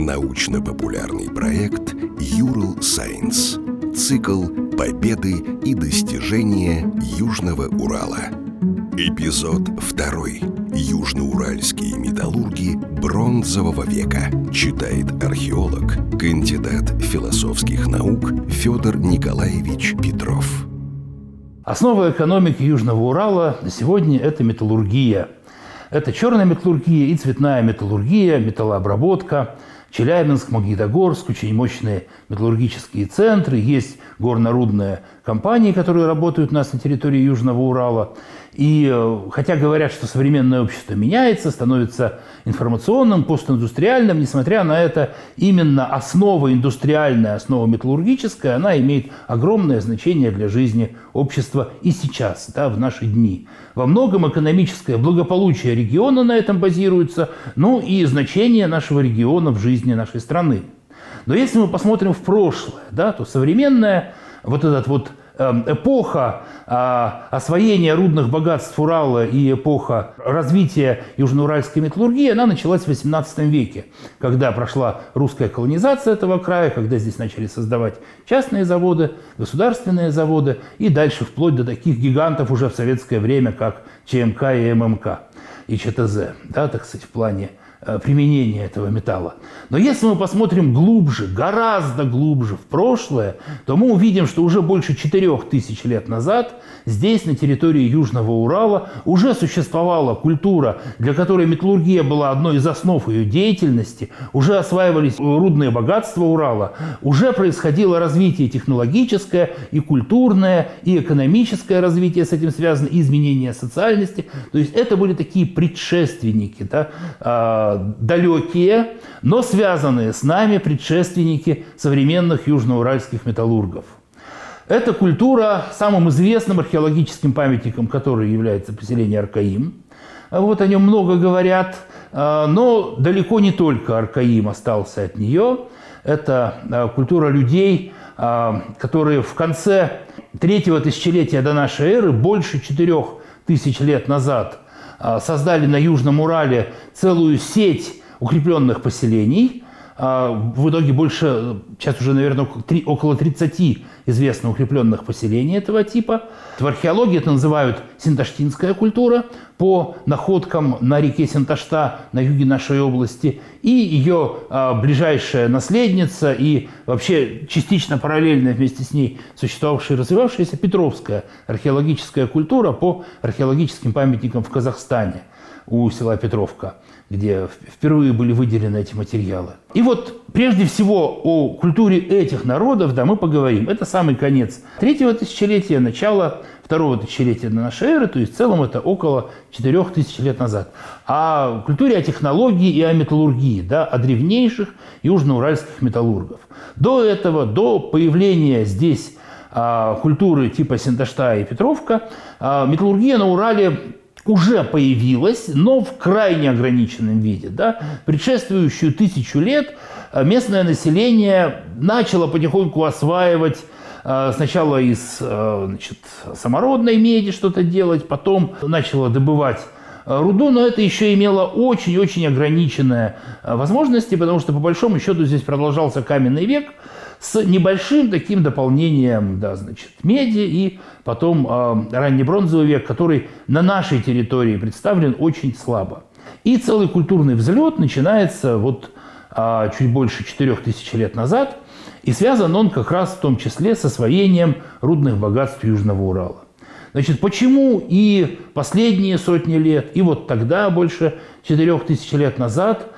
Научно-популярный проект «Юрл Сайенс». Цикл «Победы и достижения Южного Урала». Эпизод второй. Южноуральские металлурги бронзового века. Читает археолог, кандидат философских наук Федор Николаевич Петров. Основа экономики Южного Урала на сегодня – это металлургия. Это черная металлургия и цветная металлургия, металлообработка – Челябинск, Магнитогорск, очень мощные металлургические центры, есть горнорудные компании, которые работают у нас на территории Южного Урала. И э, хотя говорят, что современное общество меняется, становится информационным, постиндустриальным, несмотря на это, именно основа индустриальная, основа металлургическая, она имеет огромное значение для жизни общества и сейчас, да, в наши дни. Во многом экономическое благополучие региона на этом базируется, ну и значение нашего региона в жизни нашей страны. Но если мы посмотрим в прошлое, да, то современная вот этот вот Эм, эпоха а, освоения рудных богатств Урала и эпоха развития южноуральской металлургии, она началась в XVIII веке, когда прошла русская колонизация этого края, когда здесь начали создавать частные заводы, государственные заводы и дальше вплоть до таких гигантов уже в советское время, как ЧМК и ММК и ЧТЗ, да, так сказать, в плане применения этого металла. Но если мы посмотрим глубже, гораздо глубже в прошлое, то мы увидим, что уже больше 4000 лет назад здесь, на территории Южного Урала, уже существовала культура, для которой металлургия была одной из основ ее деятельности, уже осваивались рудные богатства Урала, уже происходило развитие технологическое и культурное, и экономическое развитие с этим связано, и изменение социальности. То есть это были такие предшественники, да, а, далекие, но связанные с нами предшественники современных южноуральских металлургов. Эта культура самым известным археологическим памятником, который является поселение Аркаим. Вот о нем много говорят, а, но далеко не только Аркаим остался от нее. Это а, культура людей, а, которые в конце третьего тысячелетия до нашей эры, больше четырех тысяч лет назад – создали на Южном Урале целую сеть укрепленных поселений. А, в итоге больше, сейчас уже, наверное, около 30 известно укрепленных поселений этого типа. В археологии это называют синташтинская культура по находкам на реке Синташта на юге нашей области. И ее а, ближайшая наследница и вообще частично параллельно вместе с ней существовавшая и развивавшаяся Петровская археологическая культура по археологическим памятникам в Казахстане у села Петровка, где впервые были выделены эти материалы. И вот прежде всего о культуре этих народов да, мы поговорим. Это самый конец третьего тысячелетия, начало второго тысячелетия до нашей эры, то есть в целом это около 4000 лет назад. О культуре, о технологии и о металлургии, да, о древнейших южноуральских металлургов. До этого, до появления здесь а, культуры типа Синташта и Петровка, а, металлургия на Урале уже появилась, но в крайне ограниченном виде. Да? Предшествующую тысячу лет э, местное население начало потихоньку осваивать э, сначала из э, значит, самородной меди что-то делать, потом начало добывать руду, но это еще имело очень-очень ограниченные возможности, потому что по большому счету здесь продолжался каменный век – с небольшим таким дополнением, да, значит, меди и потом э, ранний бронзовый век, который на нашей территории представлен очень слабо. И целый культурный взлет начинается вот э, чуть больше 4000 лет назад, и связан он как раз в том числе с освоением рудных богатств Южного Урала. Значит, почему и последние сотни лет, и вот тогда, больше 4000 лет назад,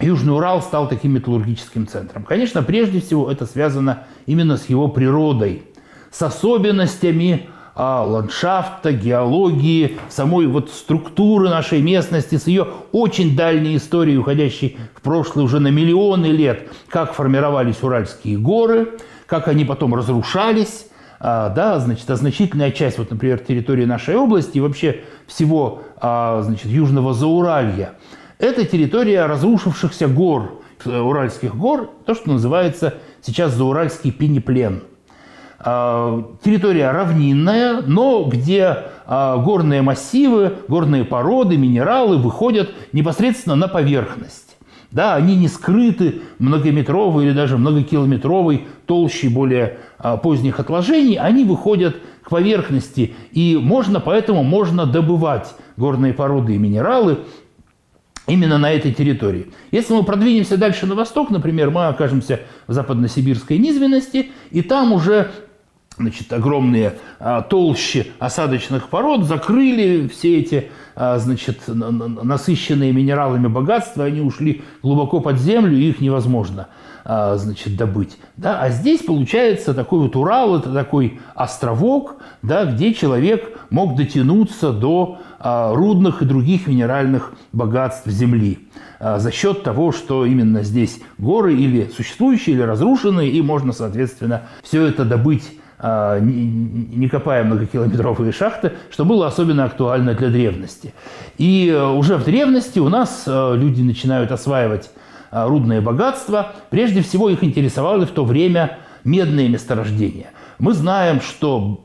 Южный Урал стал таким металлургическим центром. Конечно, прежде всего это связано именно с его природой, с особенностями а, ландшафта, геологии, самой вот структуры нашей местности, с ее очень дальней историей, уходящей в прошлое уже на миллионы лет, как формировались Уральские горы, как они потом разрушались, а, да, значит, а значительная часть, вот, например, территории нашей области и вообще всего, а, значит, Южного Зауралья – это территория разрушившихся гор, э, Уральских гор, то, что называется сейчас Зауральский пенеплен. А, территория равнинная, но где а, горные массивы, горные породы, минералы выходят непосредственно на поверхность. Да, они не скрыты многометровой или даже многокилометровой толщей более а, поздних отложений, они выходят к поверхности, и можно, поэтому можно добывать горные породы и минералы именно на этой территории. Если мы продвинемся дальше на восток, например, мы окажемся в западно-сибирской низменности, и там уже значит, огромные а, толщи осадочных пород закрыли все эти а, значит, насыщенные минералами богатства, они ушли глубоко под землю, и их невозможно а, значит, добыть. Да? А здесь получается такой вот Урал, это такой островок, да, где человек мог дотянуться до а, рудных и других минеральных богатств Земли за счет того, что именно здесь горы или существующие, или разрушенные, и можно, соответственно, все это добыть не копая многокилометровые шахты, что было особенно актуально для древности. И э, уже в древности у нас э, люди начинают осваивать а, рудные богатства. Прежде всего их интересовало в то время медные месторождения. Мы знаем, что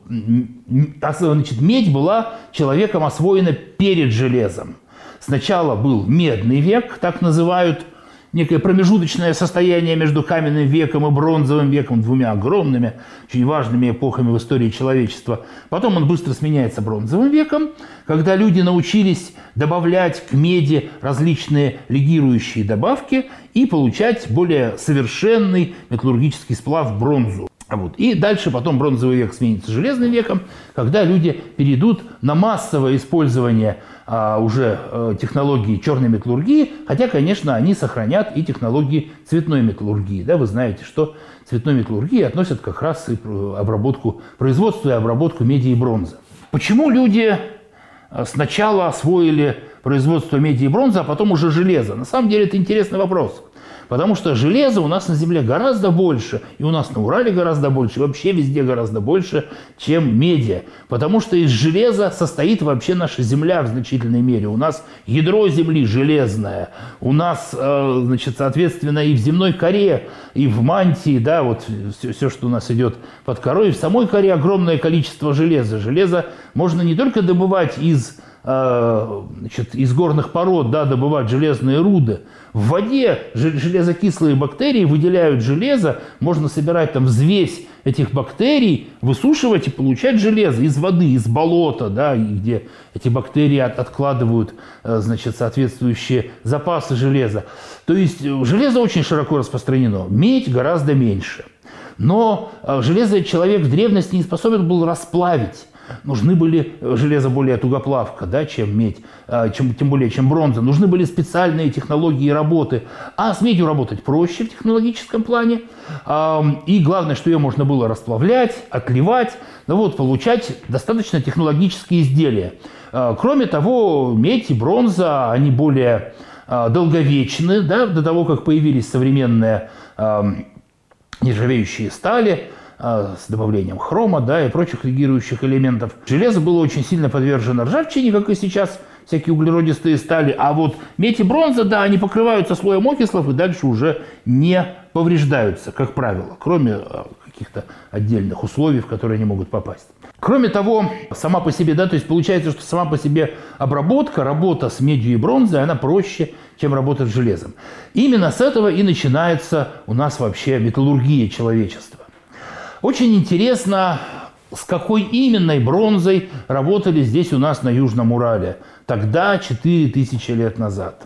значит, медь была человеком освоена перед железом. Сначала был медный век, так называют – некое промежуточное состояние между каменным веком и бронзовым веком, двумя огромными, очень важными эпохами в истории человечества. Потом он быстро сменяется бронзовым веком, когда люди научились добавлять к меди различные легирующие добавки и получать более совершенный металлургический сплав бронзу. Вот. И дальше потом бронзовый век сменится железным веком, когда люди перейдут на массовое использование уже а, технологии черной металлургии, хотя, конечно, они сохранят и технологии цветной металлургии. Да, вы знаете, что цветной металлургии относят как раз и обработку, производство и обработку меди и бронзы. Почему люди а, сначала освоили производство меди и бронзы, а потом уже железо? На самом деле это интересный вопрос. Потому что железа у нас на Земле гораздо больше, и у нас на Урале гораздо больше, и вообще везде гораздо больше, чем меди. Потому что из железа состоит вообще наша Земля в значительной мере. У нас ядро Земли железное, у нас, э, значит, соответственно, и в земной коре, и в мантии, да, вот все, все, что у нас идет под корой, и в самой коре огромное количество железа. Железо можно не только добывать из значит, из горных пород да, добывать железные руды. В воде железокислые бактерии выделяют железо, можно собирать там взвесь этих бактерий, высушивать и получать железо из воды, из болота, да, где эти бактерии от, откладывают э, значит, соответствующие запасы железа. То есть э, железо очень широко распространено, медь гораздо меньше. Но железо человек в древности не способен был расплавить нужны были э, железо более тугоплавка, да, чем медь, а, чем, тем более, чем бронза. Нужны были специальные технологии работы. А с медью работать проще в технологическом плане. И главное, что ее можно было расплавлять, отливать, ну вот, получать достаточно технологические изделия. А, кроме того, медь и бронза, они более а, долговечны, да, до того, как появились современные нержавеющие стали – с добавлением хрома да, и прочих легирующих элементов. Железо было очень сильно подвержено ржавчине, как и сейчас всякие углеродистые стали. А вот медь и бронза, да, они покрываются слоем окислов и дальше уже не повреждаются, как правило, кроме а, каких-то отдельных условий, в которые они могут попасть. Кроме того, сама по себе, да, то есть получается, что сама по себе обработка, работа с медью и бронзой, она проще, чем работа с железом. Именно с этого и начинается у нас вообще металлургия человечества. Очень интересно, с какой именной бронзой работали здесь у нас на Южном Урале. Тогда, 4000 лет назад.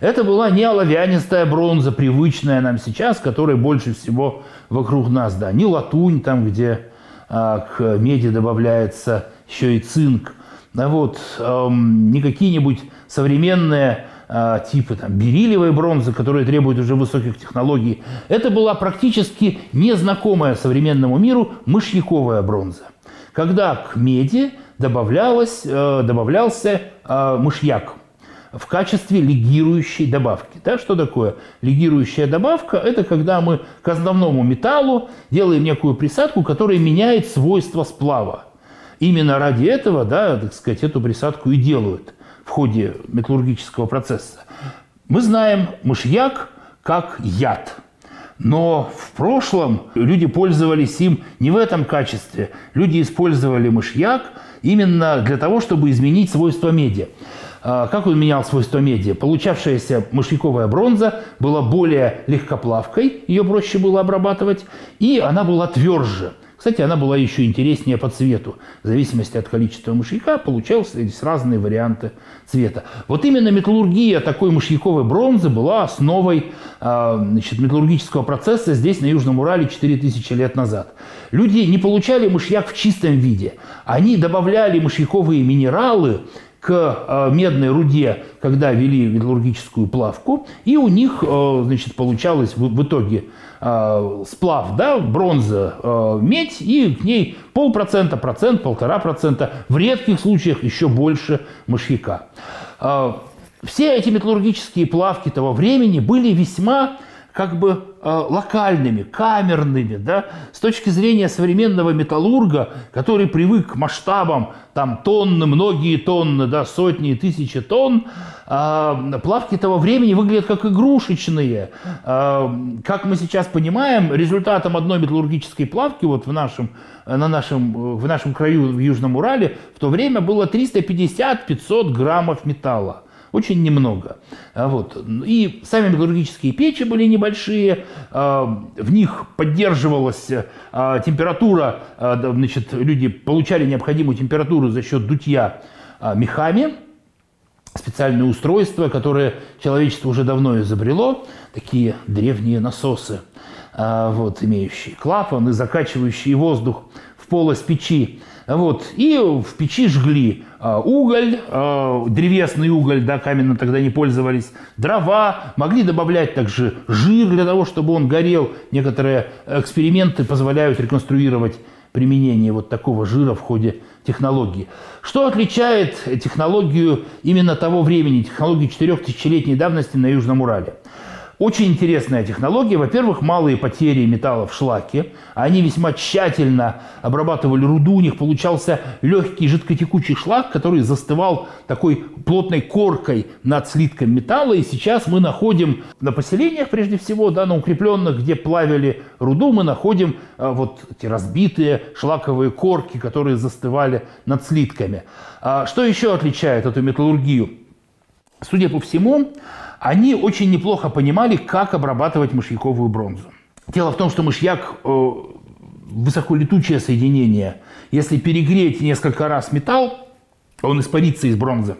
Это была не оловянистая бронза, привычная нам сейчас, которая больше всего вокруг нас. Да, не латунь, там, где а, к меди добавляется еще и цинк. А вот, эм, не какие-нибудь современные типа там, бериллиевой бронзы, которые требуют уже высоких технологий. Это была практически незнакомая современному миру мышьяковая бронза. Когда к меди добавлялось, э, добавлялся э, мышьяк в качестве легирующей добавки. Да, что такое легирующая добавка? Это когда мы к основному металлу делаем некую присадку, которая меняет свойства сплава. Именно ради этого, да, так сказать, эту присадку и делают в ходе металлургического процесса. Мы знаем мышьяк как яд. Но в прошлом люди пользовались им не в этом качестве. Люди использовали мышьяк именно для того, чтобы изменить свойства меди. как он менял свойства меди? Получавшаяся мышьяковая бронза была более легкоплавкой, ее проще было обрабатывать, и она была тверже. Кстати, она была еще интереснее по цвету. В зависимости от количества мышьяка получался здесь разные варианты цвета. Вот именно металлургия такой мышьяковой бронзы была основой а, значит, металлургического процесса здесь, на Южном Урале, 4000 лет назад. Люди не получали мышьяк в чистом виде. Они добавляли мышьяковые минералы к а, медной руде, когда вели металлургическую плавку, и у них а, значит, получалось в итоге э, сплав, да, бронза, э, медь, и к ней полпроцента, процент, полтора процента, в редких случаях еще больше мышьяка. Э, все эти металлургические плавки того времени были весьма как бы э, локальными, камерными, да, с точки зрения современного металлурга, который привык к масштабам, там тонны, многие тонны, да, сотни и тысячи тонн, э, плавки того времени выглядят как игрушечные. Э, как мы сейчас понимаем, результатом одной металлургической плавки вот в нашем, на нашем, в нашем краю, в Южном Урале, в то время было 350-500 граммов металла. Очень немного. А вот. И сами металлургические печи были небольшие, а, в них поддерживалась а, температура, значит, люди получали необходимую температуру за счет дутья мехами, специальные устройства, которые человечество уже давно изобрело, такие древние насосы, вот, имеющие клапаны, закачивающие воздух в полость печи. Вот. И в печи жгли а, уголь, а, древесный уголь, да, каменно тогда не пользовались, дрова, могли добавлять также жир для того, чтобы он горел. Некоторые эксперименты позволяют реконструировать применение вот такого жира в ходе технологии. Что отличает технологию именно того времени, технологию четырехтысячелетней давности на Южном Урале? Очень интересная технология. Во-первых, малые потери металла в шлаке. Они весьма тщательно обрабатывали руду. У них получался легкий жидкотекучий шлак, который застывал такой плотной коркой над слитком металла. И сейчас мы находим на поселениях, прежде всего, да, на укрепленных, где плавили руду, мы находим а, вот эти разбитые шлаковые корки, которые застывали над слитками. А, что еще отличает эту металлургию? Судя по всему, они очень неплохо понимали, как обрабатывать мышьяковую бронзу. Дело в том, что мышьяк э, высоколетучее соединение. Если перегреть несколько раз металл, он испарится из бронзы.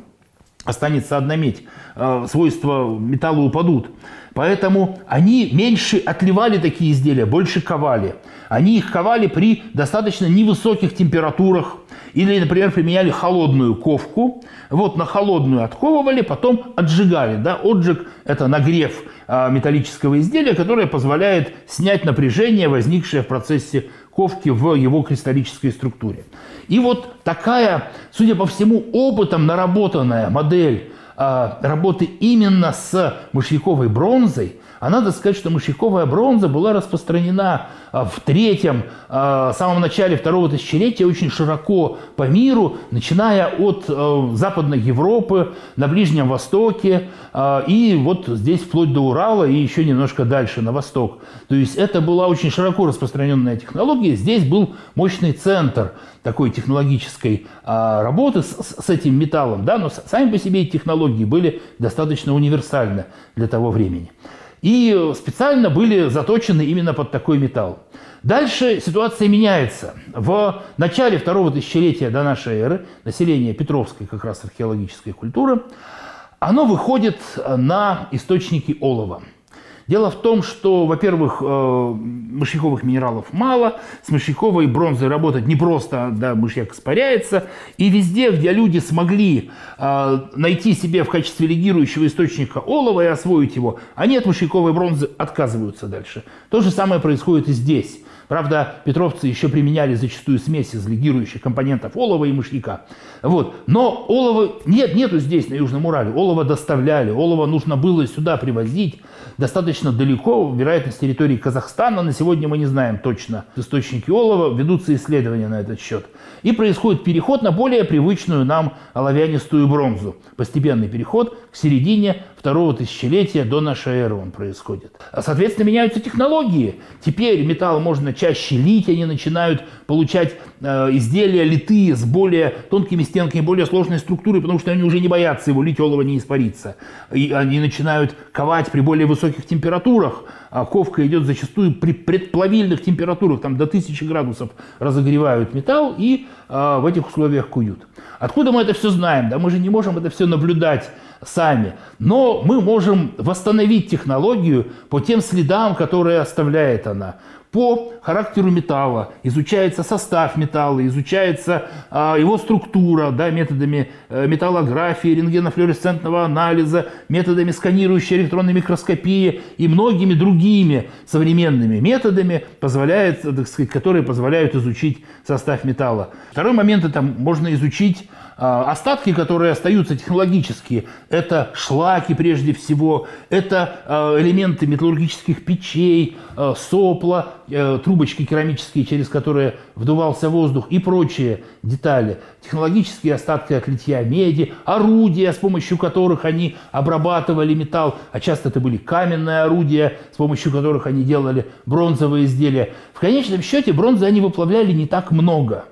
Останется одна медь. Э, свойства металла упадут. Поэтому они меньше отливали такие изделия, больше ковали. Они их ковали при достаточно невысоких температурах. Или, например, применяли холодную ковку. Вот на холодную отковывали, потом отжигали. Да? Отжиг – это нагрев а, металлического изделия, которое позволяет снять напряжение, возникшее в процессе ковки в его кристаллической структуре. И вот такая, судя по всему, опытом наработанная модель работы именно с мышьяковой бронзой, а надо сказать, что мышьяковая бронза была распространена а, в третьем, а, самом начале второго тысячелетия очень широко по миру, начиная от Западной Европы, на Ближнем Востоке и вот здесь вплоть до Урала и еще немножко дальше, на восток. То есть это была очень широко распространенная технология. Здесь был мощный центр такой технологической а, работы с, этим металлом, да, но сами по себе технологии были достаточно универсальны для того времени. И специально были заточены именно под такой металл. Дальше ситуация меняется. В начале второго тысячелетия до нашей эры население Петровской как раз археологической культуры, оно выходит на источники олова – Дело в том, что, во-первых, э, мышьяковых минералов мало, с мышьяковой бронзой работать непросто, да, мышьяк испаряется, и везде, где люди смогли э, найти себе в качестве легирующего источника олова и освоить его, они от мышьяковой бронзы отказываются дальше. То же самое происходит и здесь. Правда, петровцы еще применяли зачастую смесь из легирующих компонентов олова и мышьяка. Вот. Но олова нет, нету здесь, на Южном Урале. Олово доставляли, олово нужно было сюда привозить достаточно далеко, вероятно, с территории Казахстана. На сегодня мы не знаем точно источники олова, ведутся исследования на этот счет. И происходит переход на более привычную нам оловянистую бронзу. Постепенный переход к середине второго тысячелетия до нашей эры он происходит. Соответственно, меняются технологии. Теперь металл можно чаще лить, они начинают получать э, изделия литые с более тонкими стенками, более сложной структурой, потому что они уже не боятся его лить, олово не испарится. И они начинают ковать при более высоких температурах. А ковка идет зачастую при предплавильных температурах, там до 1000 градусов разогревают металл и э, в этих условиях куют. Откуда мы это все знаем? Да мы же не можем это все наблюдать сами. Но мы можем восстановить технологию по тем следам, которые оставляет она по характеру металла, изучается состав металла, изучается а, его структура да, методами э, металлографии, рентгенофлюоресцентного анализа, методами сканирующей электронной микроскопии и многими другими современными методами, позволяет, так сказать, которые позволяют изучить состав металла. Второй момент – это можно изучить остатки, которые остаются технологические, это шлаки прежде всего, это а, элементы металлургических печей, а, сопла, э, трубочки керамические, через которые вдувался воздух и прочие детали. Технологические остатки от литья меди, орудия, с помощью которых они обрабатывали металл, а часто это были каменные орудия, с помощью которых они делали бронзовые изделия. В конечном счете бронзы они выплавляли не так много.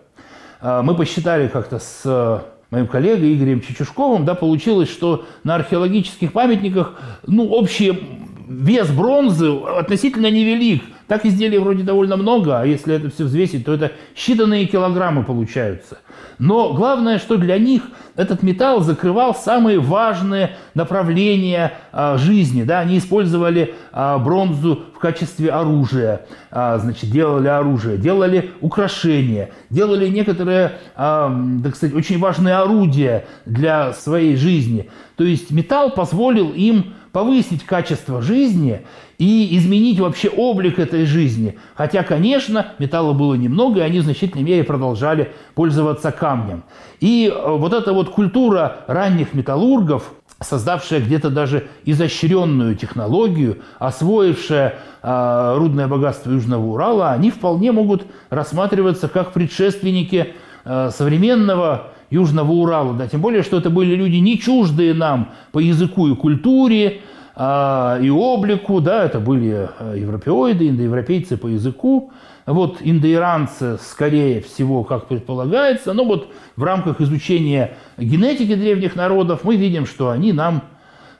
Мы посчитали как-то с моим коллегой Игорем Чечушковым, да, получилось, что на археологических памятниках, ну, общий вес бронзы относительно невелик. Так изделий вроде довольно много, а если это все взвесить, то это считанные килограммы получаются. Но главное, что для них этот металл закрывал самые важные направления а, жизни. Да? Они использовали а, бронзу в качестве оружия, а, значит, делали оружие, делали украшения, делали некоторые, а, так сказать, очень важные орудия для своей жизни. То есть металл позволил им повысить качество жизни и изменить вообще облик этой жизни. Хотя, конечно, металла было немного, и они в значительной мере продолжали пользоваться камнем. И э, вот эта вот культура ранних металлургов, создавшая где-то даже изощренную технологию, освоившая э, рудное богатство Южного Урала, они вполне могут рассматриваться как предшественники э, современного Южного Урала. Да, тем более, что это были люди не чуждые нам по языку и культуре, а, и облику, да, это были э, европеоиды, индоевропейцы по языку, вот индоиранцы, скорее всего, как предполагается, но вот в рамках изучения генетики древних народов мы видим, что они нам,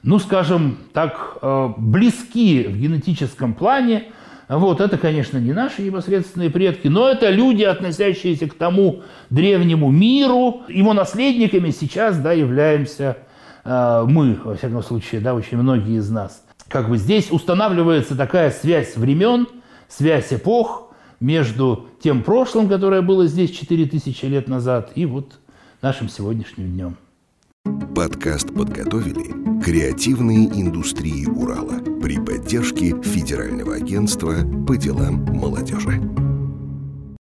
ну, скажем так, э, близки в генетическом плане, вот, это, конечно, не наши непосредственные предки, но это люди, относящиеся к тому древнему миру. Его наследниками сейчас да, являемся э, мы, во всяком случае, да, очень многие из нас. Как бы здесь устанавливается такая связь времен, связь эпох между тем прошлым, которое было здесь 4000 лет назад, и вот нашим сегодняшним днем. Подкаст подготовили креативные индустрии Урала при поддержке Федерального агентства по делам молодежи.